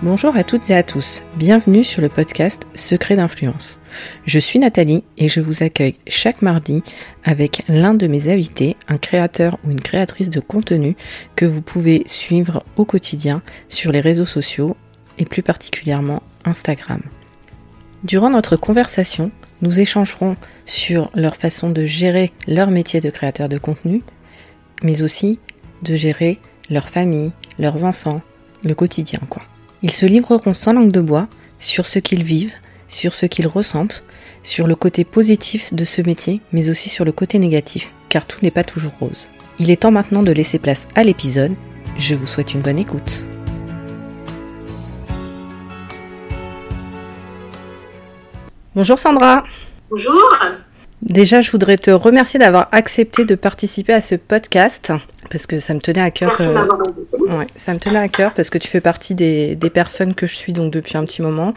Bonjour à toutes et à tous, bienvenue sur le podcast Secret d'influence. Je suis Nathalie et je vous accueille chaque mardi avec l'un de mes invités, un créateur ou une créatrice de contenu que vous pouvez suivre au quotidien sur les réseaux sociaux et plus particulièrement Instagram. Durant notre conversation, nous échangerons sur leur façon de gérer leur métier de créateur de contenu, mais aussi de gérer leur famille, leurs enfants, le quotidien quoi. Ils se livreront sans langue de bois sur ce qu'ils vivent, sur ce qu'ils ressentent, sur le côté positif de ce métier, mais aussi sur le côté négatif, car tout n'est pas toujours rose. Il est temps maintenant de laisser place à l'épisode. Je vous souhaite une bonne écoute. Bonjour Sandra. Bonjour. Déjà, je voudrais te remercier d'avoir accepté de participer à ce podcast parce que ça me tenait à cœur. Merci d'avoir ouais, ça me tenait à cœur parce que tu fais partie des, des personnes que je suis donc depuis un petit moment,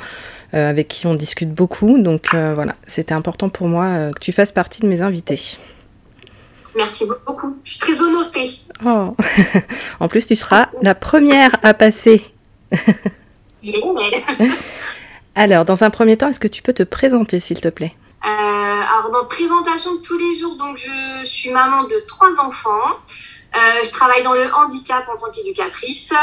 euh, avec qui on discute beaucoup. Donc euh, voilà, c'était important pour moi euh, que tu fasses partie de mes invités. Merci beaucoup. Je suis très honorée. Oh. en plus, tu seras la première à passer. Yeah. Alors, dans un premier temps, est-ce que tu peux te présenter, s'il te plaît? Euh, alors, dans présentation de tous les jours, donc je suis maman de trois enfants. Euh, je travaille dans le handicap en tant qu'éducatrice.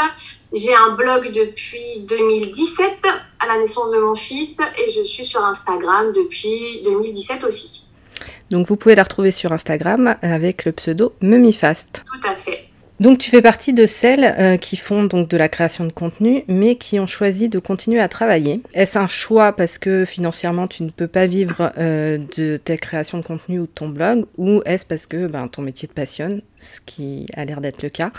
J'ai un blog depuis 2017, à la naissance de mon fils, et je suis sur Instagram depuis 2017 aussi. Donc, vous pouvez la retrouver sur Instagram avec le pseudo Mumifast. Tout à fait. Donc, tu fais partie de celles euh, qui font donc de la création de contenu, mais qui ont choisi de continuer à travailler. Est-ce un choix parce que financièrement tu ne peux pas vivre euh, de ta création de contenu ou de ton blog, ou est-ce parce que ben, ton métier te passionne, ce qui a l'air d'être le cas,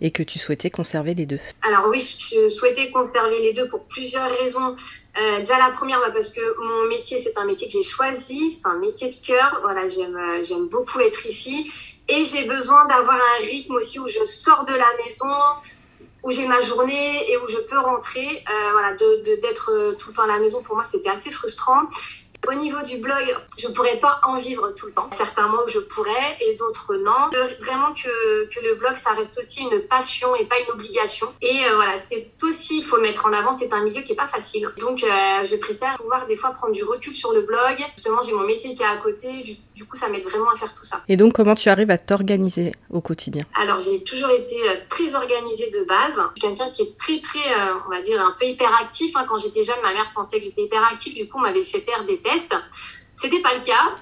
et que tu souhaitais conserver les deux? Alors oui, je souhaitais conserver les deux pour plusieurs raisons. Euh, déjà la première, bah, parce que mon métier, c'est un métier que j'ai choisi, c'est un métier de cœur. Voilà, j'aime, j'aime beaucoup être ici, et j'ai besoin d'avoir un rythme aussi où je sors de la maison, où j'ai ma journée et où je peux rentrer. Euh, voilà, d'être euh, tout le temps à la maison pour moi, c'était assez frustrant. Au niveau du blog, je pourrais pas en vivre tout le temps. Certains mois je pourrais et d'autres non. Le- vraiment que, que le blog, ça reste aussi une passion et pas une obligation. Et euh, voilà, c'est aussi, il faut le mettre en avant, c'est un milieu qui est pas facile. Donc, euh, je préfère pouvoir des fois prendre du recul sur le blog. Justement, j'ai mon métier qui est à côté. Du, du coup, ça m'aide vraiment à faire tout ça. Et donc, comment tu arrives à t'organiser au quotidien? Alors, j'ai toujours été euh, très organisée de base. Je suis quelqu'un qui est très, très, euh, on va dire, un peu hyperactif. hein. Quand j'étais jeune, ma mère pensait que j'étais hyperactive. Du coup, on m'avait fait faire des tests. C'était pas le cas.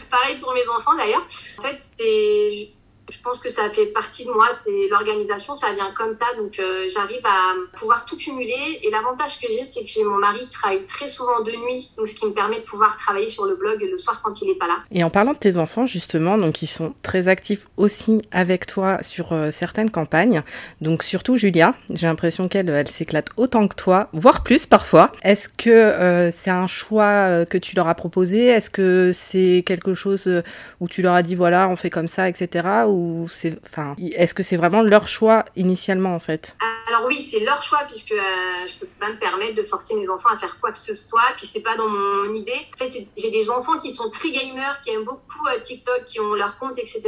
Pareil pour mes enfants, d'ailleurs. En fait, c'était... Je, pense que ça fait partie de moi, c'est l'organisation, ça vient comme ça, donc euh, j'arrive à pouvoir tout cumuler. Et l'avantage que j'ai, c'est que j'ai mon mari qui travaille très souvent de nuit, donc ce qui me permet de pouvoir travailler sur le blog le soir quand il est pas là. Et en parlant de tes enfants, justement, donc ils sont très actifs aussi avec toi sur euh, certaines campagnes. Donc surtout Julia, j'ai l'impression qu'elle elle s'éclate autant que toi, voire plus parfois. Est-ce que euh, c'est un choix que tu leur as proposé? Est-ce que c'est quelque chose où tu leur as dit voilà, on fait comme ça, etc. enfin, est-ce que c'est vraiment leur choix initialement en fait? Alors oui, c'est leur choix puisque euh, je peux pas me permettre de forcer mes enfants à faire quoi que ce soit. Puis c'est pas dans mon idée. En fait, j'ai des enfants qui sont très gamers, qui aiment beaucoup euh, TikTok, qui ont leur compte, etc.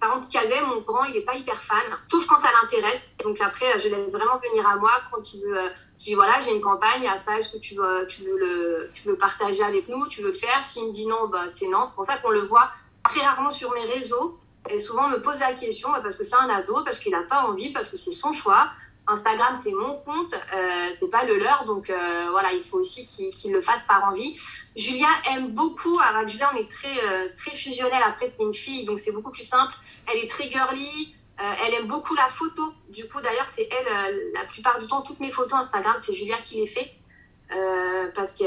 Par exemple, Kazem, mon grand, il est pas hyper fan, sauf quand ça l'intéresse. Donc après, euh, je laisse vraiment venir à moi quand il veut. euh, je dis voilà, j'ai une campagne, à ça, est-ce que tu veux, tu veux le, tu veux partager avec nous, tu veux le faire? S'il me dit non, bah c'est non. C'est pour ça qu'on le voit très rarement sur mes réseaux. Et souvent, me pose la question bah, parce que c'est un ado, parce qu'il n'a pas envie, parce que c'est son choix. Instagram, c'est mon compte, euh, c'est pas le leur, donc euh, voilà, il faut aussi qu'il qu'il le fasse par envie. Julia aime beaucoup. Alors Julia, on est très euh, très fusionnel. Après, c'est une fille, donc c'est beaucoup plus simple. Elle est très girly. euh, elle aime beaucoup la photo. Du coup, d'ailleurs, c'est elle euh, la plupart du temps toutes mes photos Instagram, c'est Julia qui les fait. Parce qu'elle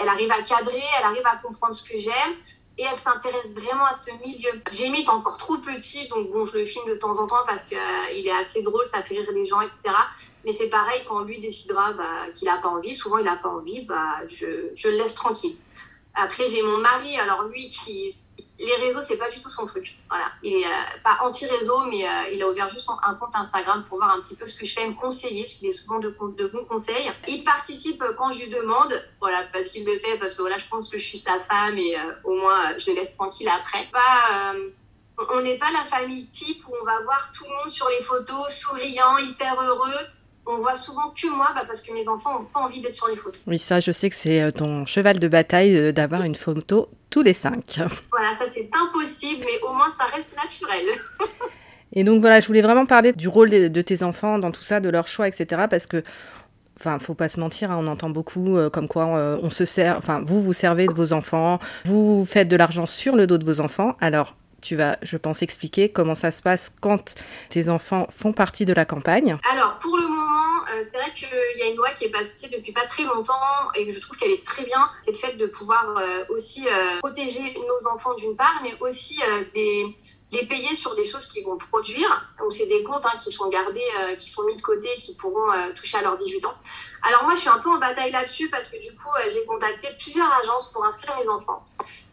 elle arrive à cadrer, elle arrive à comprendre ce que j'aime et elle s'intéresse vraiment à ce milieu. Jamie est encore trop petit, donc bon, je le filme de temps en temps parce qu'il est assez drôle, ça fait rire les gens, etc. Mais c'est pareil, quand lui décidera bah, qu'il n'a pas envie, souvent il n'a pas envie, bah, je, je le laisse tranquille. Après, j'ai mon mari, alors lui, qui les réseaux, c'est pas du tout son truc. Voilà, il est euh, pas anti-réseau, mais euh, il a ouvert juste un compte Instagram pour voir un petit peu ce que je fais, me conseiller, parce qu'il est souvent de, de bons conseils. Il participe quand je lui demande, voilà, parce qu'il le fait, parce que voilà, je pense que je suis sa femme et euh, au moins euh, je le laisse tranquille après. Pas, euh, on n'est pas la famille type où on va voir tout le monde sur les photos souriant, hyper heureux. On voit souvent que moi bah, parce que mes enfants n'ont pas envie d'être sur les photos. Oui, ça, je sais que c'est euh, ton cheval de bataille euh, d'avoir une photo tous les cinq. Voilà, ça c'est impossible, mais au moins ça reste naturel. Et donc voilà, je voulais vraiment parler du rôle de, tes enfants dans tout ça, de leur choix, etc. Parce que, enfin, faut pas se mentir, hein, on entend beaucoup euh, comme quoi on se sert, enfin, vous vous servez de vos enfants, vous faites de l'argent sur le dos de vos enfants. Alors, tu vas, je pense, expliquer comment ça se passe quand tes enfants font partie de la campagne. Alors, pour le moment, c'est vrai qu'il y a une loi qui est passée depuis pas très longtemps et que je trouve qu'elle est très bien. C'est le fait de pouvoir euh, aussi euh, protéger nos enfants d'une part, mais aussi les payer sur des choses qu'ils vont produire. Donc, c'est des comptes hein, qui sont gardés, qui sont mis de côté, qui pourront toucher à leurs 18 ans. Alors, moi, je suis un peu en bataille là-dessus parce que du coup, j'ai contacté plusieurs agences pour inscrire mes enfants.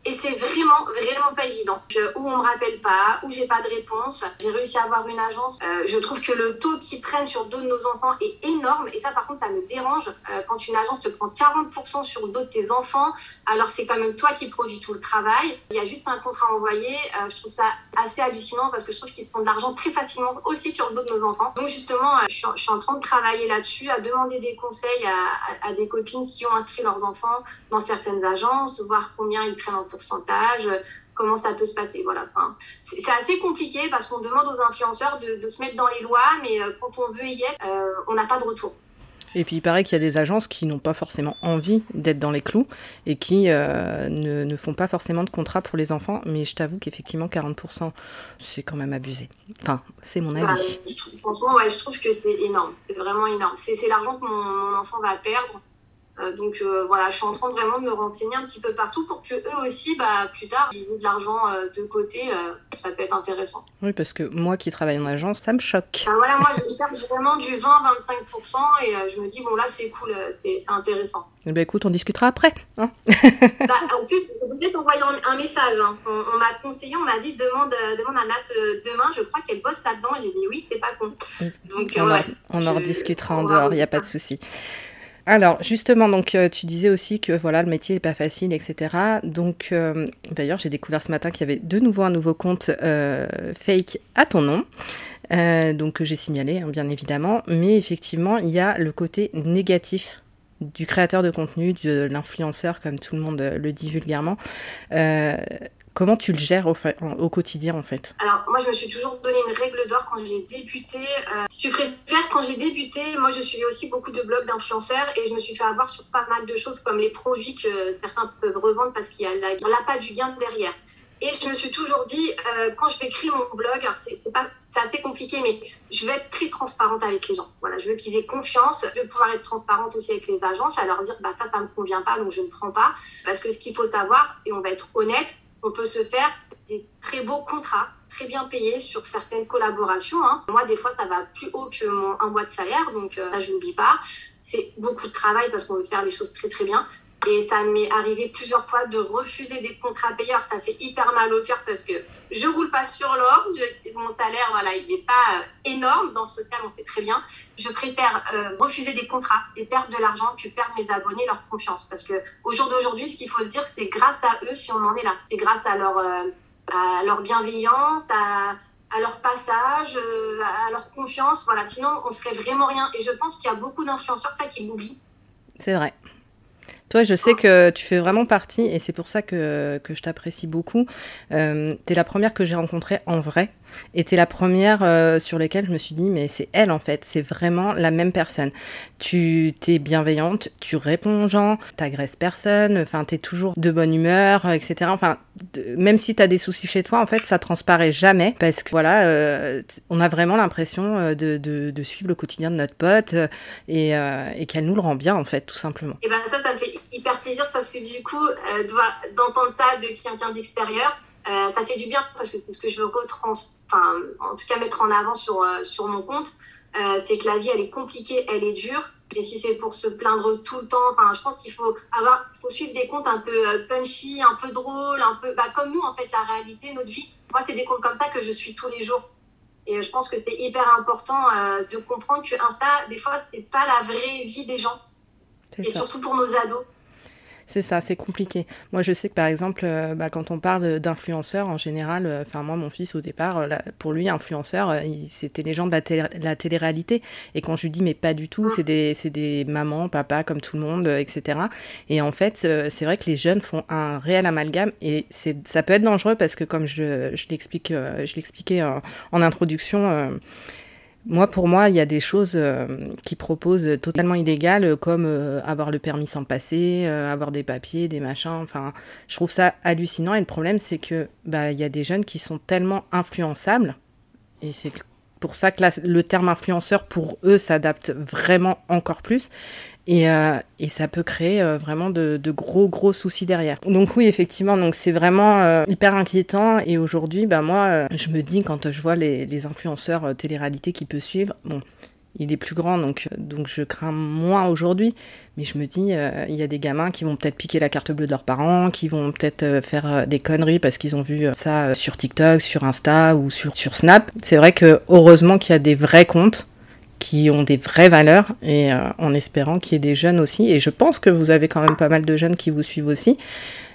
Et c'est vraiment, vraiment pas évident. où on me rappelle pas, où j'ai pas de réponse. J'ai réussi à avoir une agence. Euh, je trouve que le taux qu'ils prennent sur dos de nos enfants est énorme. Et ça, par contre, ça me dérange. Euh, quand une agence te prend 40% sur le dos de tes enfants, alors c'est quand même toi qui produis tout le travail. Il y a juste un contrat envoyé. Euh, je trouve ça assez hallucinant parce que je trouve qu'ils se font de l'argent très facilement aussi sur le dos de nos enfants. Donc justement, je suis, je, suis, en train de travailler là-dessus, à demander des conseils à, des copines qui ont inscrit leurs enfants dans certaines agences, voir combien ils prennent en pourcentage, comment ça peut se passer. Voilà. Enfin, c'est assez compliqué parce qu'on demande aux influenceurs de, se mettre dans les lois, mais euh, quand on veut y être, euh, on n'a pas de retour. Et puis il paraît qu'il y a des agences qui n'ont pas forcément envie d'être dans les clous et qui euh, ne, ne, font pas forcément de contrat pour les enfants. Mais je t'avoue qu'effectivement, 40%, c'est quand même abusé. Enfin, c'est mon avis. Bah, franchement, ouais, je trouve que c'est énorme. C'est vraiment énorme. C'est l'argent que mon, mon, enfant va perdre. Euh, donc euh, voilà, je suis en train vraiment de me renseigner un petit peu partout pour que eux aussi, bah, plus tard, ils aient de l'argent euh, de côté. ça peut être intéressant. Oui, parce que moi qui travaille en agence, ça me choque. Voilà, moi je cherche vraiment du 20-25% et je me dis, bon là c'est cool, c'est intéressant. Eh ben écoute, on discutera après. Hein bah, en plus, je devais t'envoyer un message. Hein. On, m'a conseillé, on m'a dit, demande, demande à Nat demain, je crois qu'elle bosse là-dedans. J'ai dit oui, c'est pas con. Donc, on, ouais, en, on en rediscutera en dehors, il n'y a pas de souci. Alors justement, donc euh, tu disais aussi que voilà le métier n'est pas facile, etc. Donc euh, d'ailleurs j'ai découvert ce matin qu'il y avait de nouveau un nouveau compte euh, fake à ton nom. donc que j'ai signalé hein, bien évidemment, mais effectivement il y a le côté négatif du créateur de contenu, de l'influenceur, comme tout le monde le dit vulgairement, Comment tu le gères au, quotidien en fait? Alors moi je me suis toujours donné une règle d'or quand j'ai débuté. Euh, si tu préfères, quand j'ai débuté, moi je suivais aussi beaucoup de blogs d'influenceurs et je me suis fait avoir sur pas mal de choses comme les produits que certains peuvent revendre parce qu'il y a pas du gain derrière. Et je me suis toujours dit, euh, quand je vais créer mon blog, c'est assez compliqué, mais je veux être très transparente avec les gens. Voilà, je veux qu'ils aient confiance. Je veux pouvoir être transparente aussi avec les agences, à leur dire, bah ça, ça me convient pas, donc je ne prends pas. Parce que ce qu'il faut savoir, et on va être honnête, on peut se faire des très beaux contrats, très bien payés sur certaines collaborations. Hein. Moi, des fois, ça va plus haut que mon un mois de salaire, donc euh, ça, je n'oublie pas. C'est beaucoup de travail parce qu'on veut faire les choses très, très bien. Et ça m'est arrivé plusieurs fois de refuser des contrats payeurs. Ça fait hyper mal au cœur parce que je roule pas sur l'or. Mon salaire, voilà, il n'est pas euh, énorme. Dans ce cas, on sait très bien. Je préfère euh, refuser des contrats et perdre de l'argent que perdre mes abonnés, leur confiance. Parce que au jour d'aujourd'hui, ce qu'il faut se dire, c'est grâce à eux si on en est là. C'est grâce à leur, euh, à leur bienveillance, à, à leur passage, à leur confiance. Voilà, sinon, on serait vraiment rien. Et je pense qu'il y a beaucoup d'influenceurs, ça, qui l'oublient. C'est vrai. Je sais que tu fais vraiment partie, et c'est pour ça que, je t'apprécie beaucoup. Euh, tu es la première que j'ai rencontrée en vrai, et tu es la première euh, sur laquelle je me suis dit, mais c'est elle en fait, c'est vraiment la même personne. Tu es bienveillante, tu réponds aux gens, t'agresses personne, enfin, tu es toujours de bonne humeur, etc. Enfin, même si tu as des soucis chez toi, en fait, ça transparaît jamais, parce que voilà, euh, on a vraiment l'impression euh, de, suivre le quotidien de notre pote, euh, et, euh, qu'elle nous le rend bien, en fait, tout simplement. Et ben ça, ça me fait hyper plaisir parce que du coup, euh, d'entendre ça de quelqu'un d'extérieur, euh, ça fait du bien parce que c'est ce que je veux retrans enfin, en tout cas mettre en avant sur, euh, sur mon compte. C'est que la vie, elle est compliquée, elle est dure. Et si c'est pour se plaindre tout le temps, enfin, je pense qu'il faut avoir, faut suivre des comptes un peu punchy, un peu drôles, un peu, bah, comme nous, en fait, la réalité, notre vie. Moi, c'est des comptes comme ça que je suis tous les jours. Et je pense que c'est hyper important de comprendre que Insta, des fois, c'est pas la vraie vie des gens. Et ça. surtout pour nos ados. C'est ça, c'est compliqué. Moi, je sais que par exemple, euh, bah, quand on parle d'influenceurs, en général, euh, enfin moi, mon fils au départ, euh, pour lui, influenceur, c'était les gens de la, télé la télé-réalité. Et quand je lui dis, mais pas du tout, c'est des, des mamans, papas, comme tout le monde, etc. Et en fait, c'est vrai que les jeunes font un réel amalgame et ça peut être dangereux parce que, comme je, je l'expliquais en, introduction, moi, pour moi, il y a des choses euh, qui proposent totalement illégales, comme euh, avoir le permis sans passer, euh, avoir des papiers, des machins. Enfin, je trouve ça hallucinant. Et le problème, c'est que bah, il y a des jeunes qui sont tellement influençables, et c'est pour ça que le terme influenceur pour eux s'adapte vraiment encore plus. Et, euh, et, ça peut créer euh, vraiment de, gros gros soucis derrière. Donc oui effectivement donc c'est vraiment euh, hyper inquiétant. Et aujourd'hui bah moi je me dis quand je vois les, influenceurs télé-réalité qui peuvent suivre bon il est plus grand donc donc je crains moins aujourd'hui. Mais je me dis il y a des gamins qui vont peut-être piquer la carte bleue de leurs parents qui vont peut-être faire des conneries parce qu'ils ont vu ça sur TikTok sur Insta ou sur sur Snap. C'est vrai que heureusement qu'il y a des vrais comptes qui ont des vraies valeurs et euh, en espérant qu'il y ait des jeunes aussi. Et je pense que vous avez quand même pas mal de jeunes qui vous suivent aussi,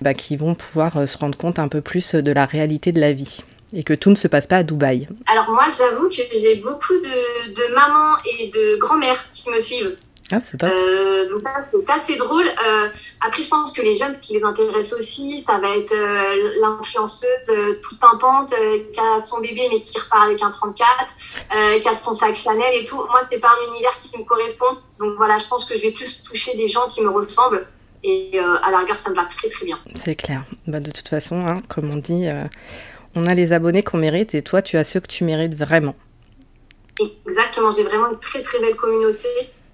bah, qui vont pouvoir euh, se rendre compte un peu plus de la réalité de la vie et que tout ne se passe pas à Dubaï. Alors moi, j'avoue que j'ai beaucoup de, de mamans et de grand-mères qui me suivent. Ah, c'est euh, donc c'est assez drôle. Euh, après, je pense que les jeunes, ce qui les intéresse aussi, ça va être euh, l'influenceuse euh, toute pimpante qui a son bébé mais qui repart avec un 34, qui a son sac Chanel et tout. Moi, c'est pas un univers qui me correspond. Donc voilà, je pense que je vais plus toucher des gens qui me ressemblent. Et à la rigueur, ça me va très très bien. C'est clair. Bah, de toute façon, hein, comme on dit, on a les abonnés qu'on mérite et toi, tu as ceux que tu mérites vraiment. Exactement, j'ai vraiment une très très belle communauté.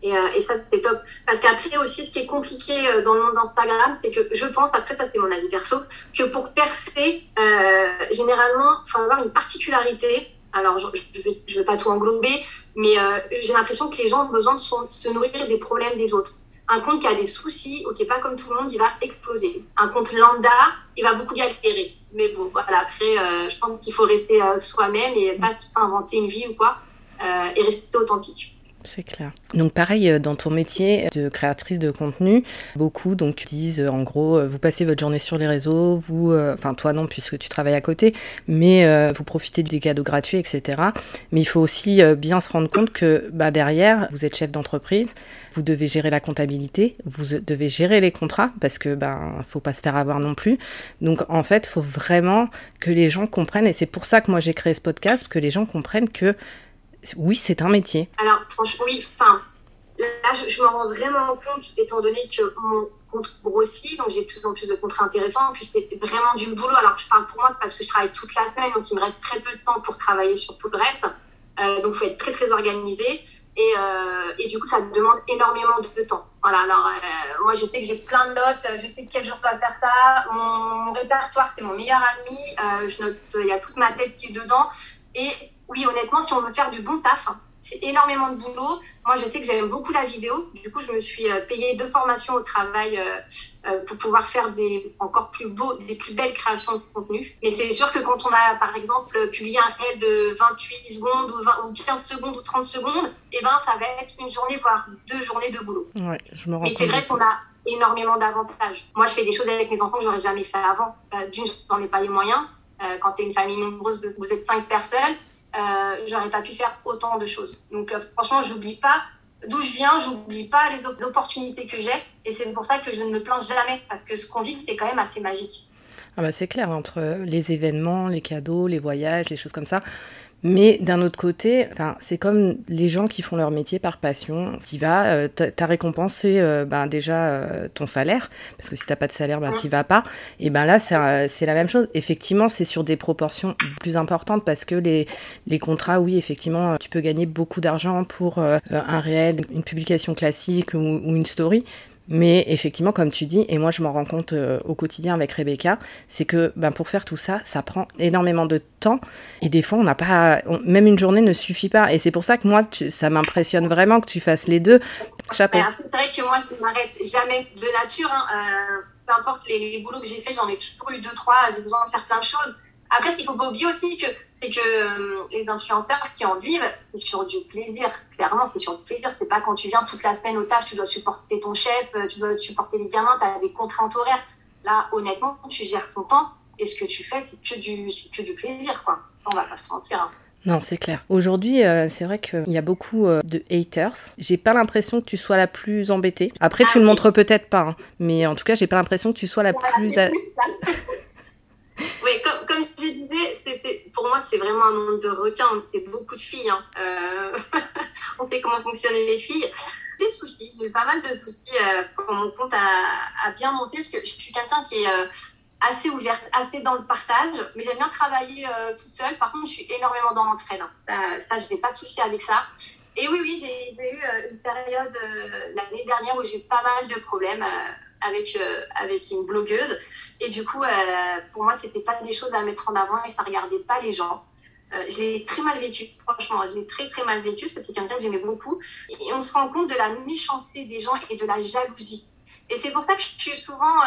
Et, euh, et ça, c'est top. Parce qu'après aussi, ce qui est compliqué euh, dans le monde d'Instagram, c'est que je pense, après ça c'est mon avis perso, que pour percer, euh, généralement, il faut avoir une particularité. Alors, je ne vais, pas tout englober, mais j'ai l'impression que les gens ont besoin de se nourrir des problèmes des autres. Un compte qui a des soucis ou qui n'est pas comme tout le monde, il va exploser. Un compte lambda, il va beaucoup galérer. Mais bon, voilà, après, je pense qu'il faut rester soi-même et pas inventer une vie ou quoi, et rester authentique. C'est clair. Donc pareil, euh, dans ton métier de créatrice de contenu, beaucoup donc disent euh, en gros, euh, vous passez votre journée sur les réseaux, vous, enfin toi non puisque tu travailles à côté, mais vous profitez des cadeaux gratuits, etc. Mais il faut aussi bien se rendre compte que bah, derrière, vous êtes chef d'entreprise, vous devez gérer la comptabilité, vous devez gérer les contrats parce que ben faut pas se faire avoir non plus. Donc en fait, faut vraiment que les gens comprennent et c'est pour ça que moi j'ai créé ce podcast, que les gens comprennent que oui, c'est un métier. Alors, franchement, oui, enfin, là, je, me rends vraiment compte, étant donné que mon compte grossit, donc j'ai de plus en plus de contrats intéressants, puis c'est vraiment du boulot. Alors, je parle pour moi parce que je travaille toute la semaine, donc il me reste très peu de temps pour travailler sur tout le reste. Euh, donc, il faut être très, très organisé. Et, euh, et, du coup, ça demande énormément de temps. Voilà, alors euh, moi, je sais que j'ai plein de notes, je sais quel jour je dois faire ça. Mon, répertoire, c'est mon meilleur ami. Je note, il y a toute ma tête qui est dedans. Et oui, honnêtement, si on veut faire du bon taf, c'est énormément de boulot. Moi, je sais que j'aime beaucoup la vidéo. Du coup, je me suis euh, payé deux formations au travail euh, euh, pour pouvoir faire des encore plus beaux, des plus belles créations de contenu. Mais c'est sûr que quand on a, par exemple, publié un réel de 28 secondes ou, 20, ou 15 secondes ou 30 secondes, eh ben, ça va être une journée, voire deux journées de boulot. Ouais, je me rends Mais c'est vrai qu'on a énormément d'avantages. Moi, je fais des choses avec mes enfants que j'aurais jamais fait avant. D'une, je n'en ai pas les moyens. Quand tu es une famille nombreuse, vous êtes cinq personnes euh, j'aurais pas pu faire autant de choses. Donc euh, franchement, j'oublie pas d'où je viens, j'oublie pas les opportunités que j'ai, et c'est pour ça que je ne me plains jamais, parce que ce qu'on vit, c'est quand même assez magique. Ah bah c'est clair, entre les événements, les cadeaux, les voyages, les choses comme ça, mais d'un autre côté, c'est comme les gens qui font leur métier par passion. Tu vas, euh, ta récompense c'est euh, ben, déjà euh, ton salaire, parce que si t'as pas de salaire, ben tu vas pas. Et ben là, c'est la même chose. Effectivement, c'est sur des proportions plus importantes parce que les, les contrats, oui, effectivement, tu peux gagner beaucoup d'argent pour un réel, une publication classique ou, ou une story. Mais effectivement, comme tu dis, et moi je m'en rends compte euh, au quotidien avec Rebecca, c'est que ben, pour faire tout ça, ça prend énormément de temps. Et des fois, on n'a pas. même une journée ne suffit pas. Et c'est pour ça que moi, ça m'impressionne vraiment que tu fasses les deux. C'est vrai que moi, je ne m'arrête jamais de nature. Hein. Euh, peu importe les, boulots que j'ai fait, j'en ai toujours eu deux, trois. J'ai besoin de faire plein de choses. Après, ce qu'il faut pas oublier aussi, que, c'est que euh, les influenceurs qui en vivent, c'est sur du plaisir. Clairement, c'est sur du plaisir. C'est pas quand tu viens toute la semaine au taf, tu dois supporter ton chef, euh, tu dois supporter les gamins, tu as des contraintes horaires. Là, honnêtement, tu gères ton temps et ce que tu fais, c'est que du, que du plaisir, quoi. On va pas se mentir. Hein. Non, c'est clair. Aujourd'hui, euh, c'est vrai qu'il y a beaucoup de haters. J'ai pas l'impression que tu sois la plus embêtée. Après, tu ah, le montres peut-être pas, hein. mais en tout cas, j'ai pas l'impression que tu sois la plus. Oui, comme, comme je disais, pour moi, c'est vraiment un monde de requins. C'est beaucoup de filles. Hein. Euh, on sait comment fonctionnent les filles. Des soucis, j'ai eu pas mal de soucis euh, mon compte a, bien monté, parce que je suis quelqu'un qui est euh, assez ouverte, assez dans le partage, mais j'aime bien travailler toute seule. Par contre, je suis énormément dans l'entraide. Hein. Ça, je n'ai pas de soucis avec ça. Et oui, oui, j'ai, eu une période l'année dernière où j'ai eu pas mal de problèmes avec, euh, avec une blogueuse. Et du coup, euh, pour moi, c'était pas des choses à mettre en avant et ça regardait pas les gens. Euh, je l'ai très mal vécu, franchement, je l'ai très très mal vécu parce que c'est quelqu'un que j'aimais beaucoup. Et on se rend compte de la méchanceté des gens et de la jalousie. Et c'est pour ça que je suis souvent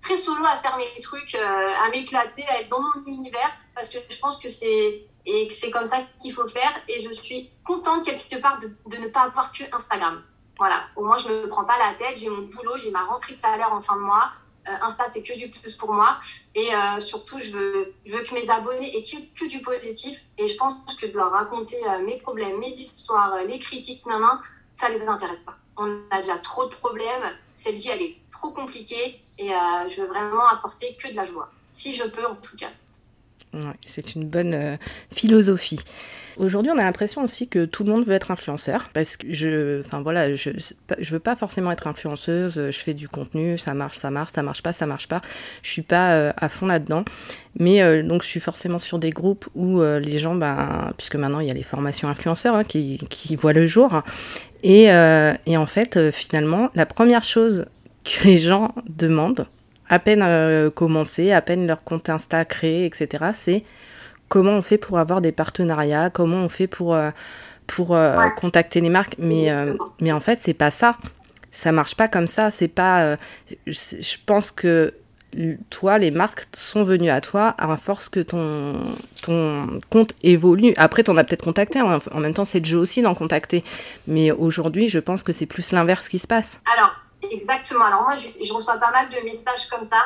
très solo à faire mes trucs, à m'éclater, à être dans mon univers, parce que je pense que c'est et c'est comme ça qu'il faut faire. Et je suis contente quelque part de, de ne pas avoir que Instagram. Voilà, au moins je ne me prends pas la tête, j'ai mon boulot, j'ai ma rentrée de salaire en fin de mois. Euh, Insta, c'est que du plus pour moi. Et euh, surtout, je veux, que mes abonnés aient que, du positif. Et je pense que de leur raconter euh, mes problèmes, mes histoires, les critiques, non, non, ça les intéresse pas. On a déjà trop de problèmes. Cette vie, elle est trop compliquée. Et je veux vraiment apporter que de la joie. Si je peux, en tout cas. C'est une bonne philosophie. Aujourd'hui, on a l'impression aussi que tout le monde veut être influenceur parce que je, enfin voilà, je, veux pas forcément être influenceuse. Je fais du contenu, ça marche, ça marche, ça marche pas, ça marche pas. Je suis pas euh, à fond là-dedans, mais euh, donc je suis forcément sur des groupes où euh, les gens, ben, puisque maintenant il y a les formations influenceurs hein, qui, voient le jour, et en fait, finalement, la première chose que les gens demandent, à peine commencé, à peine leur compte Insta créé, etc., c'est comment on fait pour avoir des partenariats, comment on fait pour, euh, pour euh, contacter les marques. Mais, euh, mais en fait, c'est pas ça. Ça marche pas comme ça. C'est pas. je pense que toi, les marques sont venues à toi à force que ton, ton compte évolue. Après, tu en as peut-être contacté. En, même temps, c'est le jeu aussi d'en contacter. Mais aujourd'hui, je pense que c'est plus l'inverse qui se passe. Alors, exactement. Alors, moi, je, reçois pas mal de messages comme ça.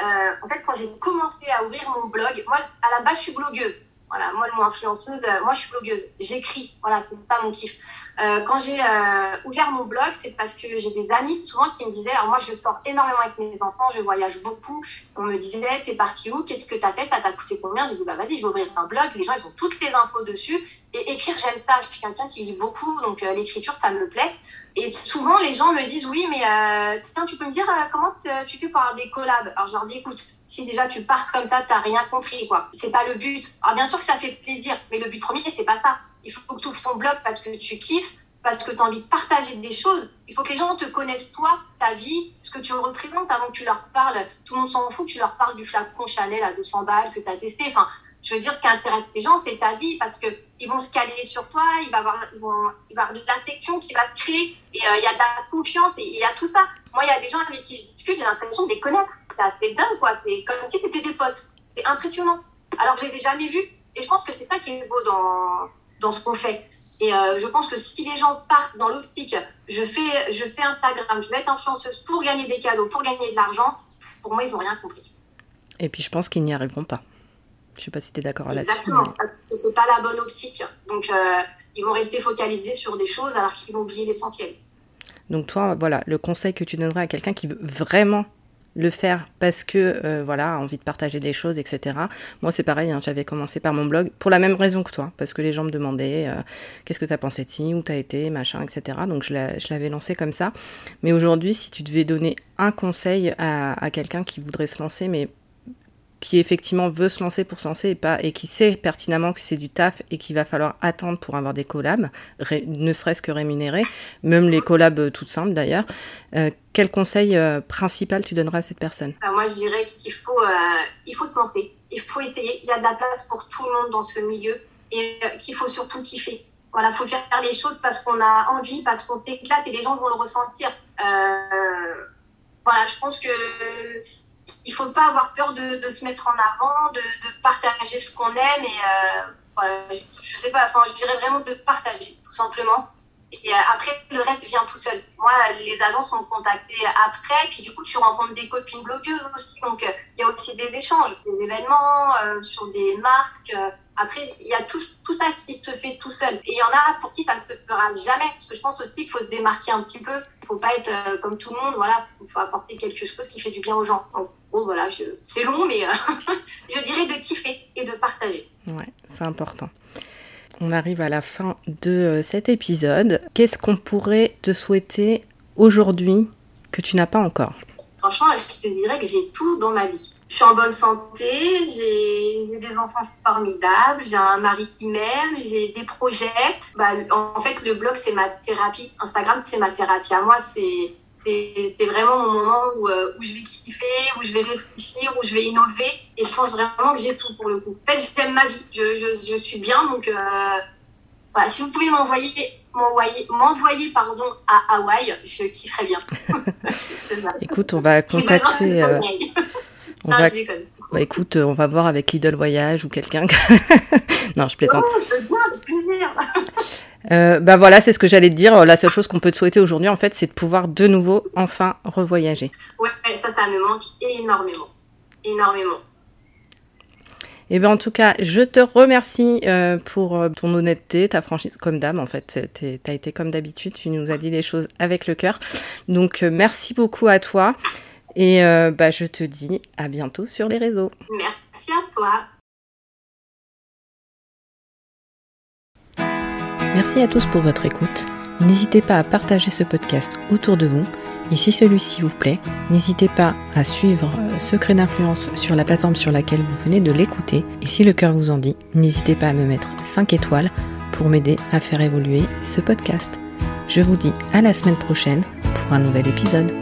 Euh, en fait, quand j'ai commencé à ouvrir mon blog, moi, à la base, je suis blogueuse. Voilà, moi, le mot influenceuse, euh, moi, je suis blogueuse. J'écris. Voilà, c'est ça mon kiff. Euh, quand j'ai euh, ouvert mon blog, c'est parce que j'ai des amis souvent qui me disaient, alors moi, je sors énormément avec mes enfants, je voyage beaucoup. On me disait, t'es parti où? Qu'est-ce que t'as fait? Ça t'a coûté combien? J'ai dit, bah vas-y, je vais ouvrir un blog. Les gens, ils ont toutes les infos dessus. Et écrire, j'aime ça. Je suis quelqu'un qui lit beaucoup, donc l'écriture, ça me plaît. Et souvent, les gens me disent, oui, mais euh, tiens, tu peux me dire comment tu fais pour avoir des collabs? Alors, je leur dis, écoute, si déjà tu pars comme ça, t'as rien compris, quoi. C'est pas le but. Alors, bien sûr que ça fait plaisir, mais le but premier, c'est pas ça. Il faut que tu ouvres ton blog parce que tu kiffes, parce que tu as envie de partager des choses. Il faut que les gens te connaissent, toi, ta vie, ce que tu représentes avant que tu leur parles. Tout le monde s'en fout tu leur parles du flacon Chanel à 200 balles que tu as testé. Enfin, je veux dire, ce qui intéresse les gens, c'est ta vie parce qu'ils vont se caler sur toi, il va avoir, il va avoir de l'affection qui va se créer et euh, il y a de la confiance et il y a tout ça. Moi, il y a des gens avec qui je discute, j'ai l'impression de les connaître. C'est assez dingue, quoi. C'est comme si c'était des potes. C'est impressionnant. Alors, je les ai jamais vus et je pense que c'est ça qui est beau dans, dans ce qu'on fait. Et euh, je pense que si les gens partent dans l'optique, je fais, je fais Instagram, je vais être influenceuse pour gagner des cadeaux, pour gagner de l'argent, pour moi, ils n'ont rien compris. Et puis, je pense qu'ils n'y arriveront pas. Je ne sais pas si tu es d'accord là-dessus. Exactement, parce que ce n'est pas la bonne optique. Donc, euh, ils vont rester focalisés sur des choses alors qu'ils vont oublier l'essentiel. Donc, toi, voilà, le conseil que tu donnerais à quelqu'un qui veut vraiment le faire parce que euh, voilà envie de partager des choses etc moi c'est pareil hein, j'avais commencé par mon blog pour la même raison que toi parce que les gens me demandaient euh, qu'est-ce que tu as pensé de ci où tu as été machin etc donc je l'avais lancé comme ça. Mais aujourd'hui si tu devais donner un conseil à, à quelqu'un qui voudrait se lancer mais qui effectivement veut se lancer pour se lancer et, pas, et qui sait pertinemment que c'est du taf et qu'il va falloir attendre pour avoir des collabs, ne serait-ce que rémunérés, même les collabs euh, toutes simples d'ailleurs, euh, quel conseil euh, principal tu donneras à cette personne? Moi, je dirais qu'il faut, il faut se lancer, il faut essayer. Il y a de la place pour tout le monde dans ce milieu et qu'il faut surtout kiffer. Voilà, il faut faire les choses parce qu'on a envie, parce qu'on s'éclate et les gens vont le ressentir. voilà, je pense que il faut pas avoir peur de, se mettre en avant, de, partager ce qu'on aime et euh, je, sais pas, enfin, je dirais vraiment de partager, tout simplement. Et euh, après, le reste vient tout seul. Moi, les agences m'ont contacté après, puis du coup, tu rencontres des copines blogueuses aussi. Donc, euh, il y a aussi des échanges, des événements sur des marques. Après, il y a tout, tout ça qui se fait tout seul. Et il y en a pour qui ça ne se fera jamais. Parce que je pense aussi qu'il faut se démarquer un petit peu. Il faut pas être comme tout le monde. Voilà, il faut apporter quelque chose qui fait du bien aux gens. En gros, voilà, je... c'est long, mais je dirais de kiffer et de partager. Ouais, c'est important. On arrive à la fin de cet épisode. Qu'est-ce qu'on pourrait te souhaiter aujourd'hui que tu n'as pas encore? Franchement, je te dirais que j'ai tout dans ma vie. Je suis en bonne santé, j'ai des enfants formidables, j'ai un mari qui m'aime, j'ai des projets. Bah, en fait, le blog, c'est ma thérapie. Instagram, c'est ma thérapie à moi. C'est vraiment mon moment où, euh, où, je vais kiffer, où je vais réfléchir, où je vais innover. Et je pense vraiment que j'ai tout pour le coup. En fait, j'aime ma vie. Je, je, je, suis bien. Donc, euh, voilà. si vous pouvez m'envoyer m'envoyer pardon à Hawaï, je kifferais bien. Écoute, on va contacter. Euh, on non, va... Bah, écoute, on va voir avec Lidl Voyage ou quelqu'un. non, je plaisante. Oh, je veux bien, avec plaisir. Euh, bah voilà, c'est ce que j'allais te dire. La seule chose qu'on peut te souhaiter aujourd'hui, en fait, c'est de pouvoir de nouveau enfin revoyager. Ouais, ça, ça me manque énormément. Énormément. Et eh bien en tout cas, je te remercie euh, pour euh, ton honnêteté, ta franchise comme dame en fait. Tu as été comme d'habitude, tu nous as dit les choses avec le cœur. Donc euh, merci beaucoup à toi et euh, bah, je te dis à bientôt sur les réseaux. Merci à toi. Merci à tous pour votre écoute. N'hésitez pas à partager ce podcast autour de vous. Et si celui-ci vous plaît, n'hésitez pas à suivre euh, Secret d'influence sur la plateforme sur laquelle vous venez de l'écouter. Et si le cœur vous en dit, n'hésitez pas à me mettre 5 étoiles pour m'aider à faire évoluer ce podcast. Je vous dis à la semaine prochaine pour un nouvel épisode.